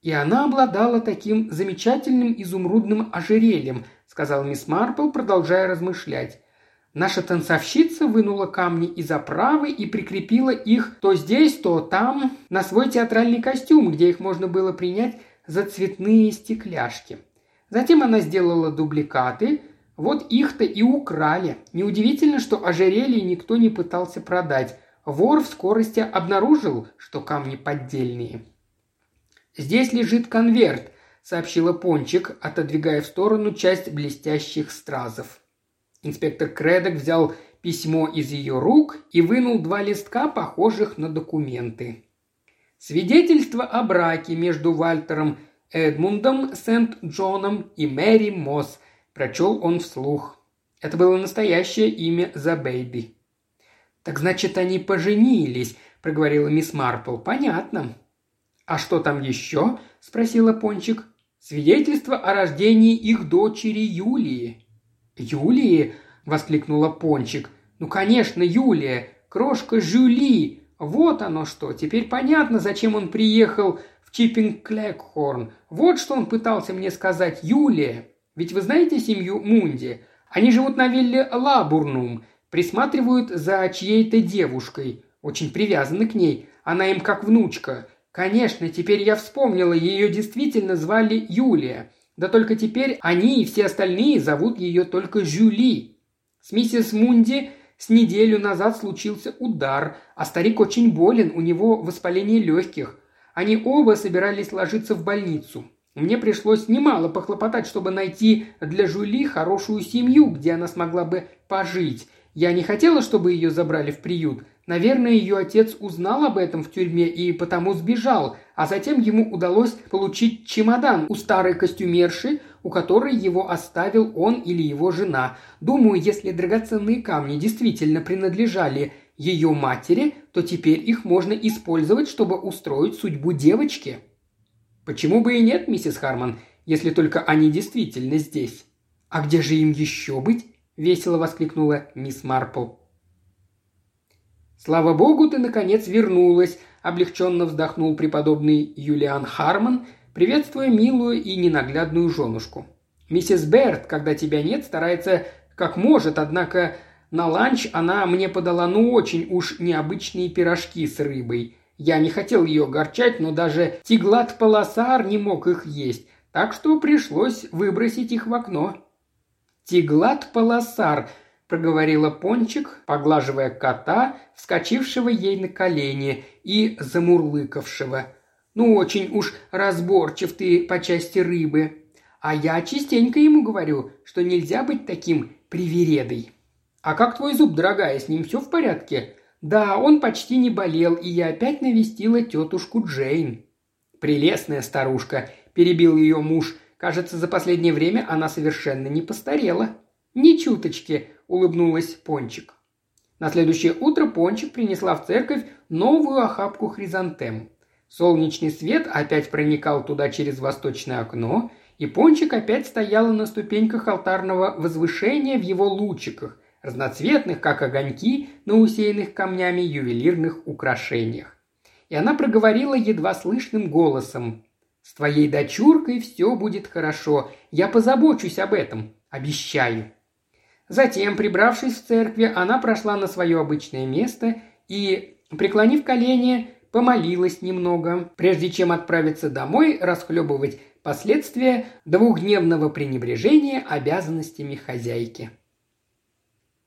Speaker 1: «И она обладала таким замечательным изумрудным ожерельем», – сказал мисс Марпл, продолжая размышлять. Наша танцовщица вынула камни из оправы и прикрепила их то здесь, то там на свой театральный костюм, где их можно было принять за цветные стекляшки. Затем она сделала дубликаты, вот их-то и украли. Неудивительно, что ожерелье никто не пытался продать. Вор в скорости обнаружил, что камни поддельные. «Здесь лежит конверт», — сообщила Пончик, отодвигая в сторону часть блестящих стразов. Инспектор Кредок взял письмо из ее рук и вынул два листка, похожих на документы. Свидетельство о браке между Вальтером Эдмундом Сент-Джоном и Мэри Мосс, Прочел он вслух. Это было настоящее имя Забейби. «Так значит, они поженились», – проговорила мисс Марпл. «Понятно». «А что там еще?» – спросила Пончик. «Свидетельство о рождении их дочери Юлии». «Юлии?» – воскликнула Пончик. «Ну, конечно, Юлия. Крошка Жюли. Вот оно что. Теперь понятно, зачем он приехал в Чиппинг-Клекхорн. Вот что он пытался мне сказать. Юлия. Ведь вы знаете семью Мунди? Они живут на вилле Лабурнум, присматривают за чьей-то девушкой, очень привязаны к ней, она им как внучка. Конечно, теперь я вспомнила, ее действительно звали Юлия. Да только теперь они и все остальные зовут ее только Жюли. С миссис Мунди с неделю назад случился удар, а старик очень болен, у него воспаление легких. Они оба собирались ложиться в больницу. Мне пришлось немало похлопотать, чтобы найти для Жули хорошую семью, где она смогла бы пожить. Я не хотела, чтобы ее забрали в приют. Наверное, ее отец узнал об этом в тюрьме и потому сбежал, а затем ему удалось получить чемодан у старой костюмерши, у которой его оставил он или его жена. Думаю, если драгоценные камни действительно принадлежали ее матери, то теперь их можно использовать, чтобы устроить судьбу девочки. «Почему бы и нет, миссис Харман, если только они действительно здесь?» «А где же им еще быть?» – весело воскликнула мисс Марпл. «Слава богу, ты, наконец, вернулась», – облегченно вздохнул преподобный Юлиан Харман, приветствуя милую и ненаглядную женушку. «Миссис Берт, когда тебя нет, старается как может, однако на ланч она мне подала ну очень уж необычные пирожки с рыбой. Я не хотел ее огорчать, но даже Тиглат-Паласар не мог их есть, так что пришлось выбросить их в окно. «Тиглат-Паласар», – проговорила Пончик, поглаживая кота, вскочившего ей на колени и замурлыкавшего. «Ну, очень уж разборчив ты по части рыбы. А я частенько ему говорю, что нельзя быть таким привередой. А как твой зуб, дорогая, с ним все в порядке? Да, он почти не болел, и я опять навестила тетушку Джейн. Прелестная старушка, перебил ее муж. Кажется, за последнее время она совершенно не постарела. Ни чуточки, улыбнулась Пончик. На следующее утро Пончик принесла в церковь новую охапку хризантем. Солнечный свет опять проникал туда через восточное окно, и Пончик опять стояла на ступеньках алтарного возвышения в его лучиках, разноцветных, как огоньки, на усеянных камнями ювелирных украшениях. И она проговорила едва слышным голосом. «С твоей дочуркой все будет хорошо. Я позабочусь об этом. Обещаю». Затем, прибравшись в церкви, она прошла на свое обычное место и, преклонив колени, помолилась немного, прежде чем отправиться домой расхлебывать последствия двухдневного пренебрежения обязанностями хозяйки.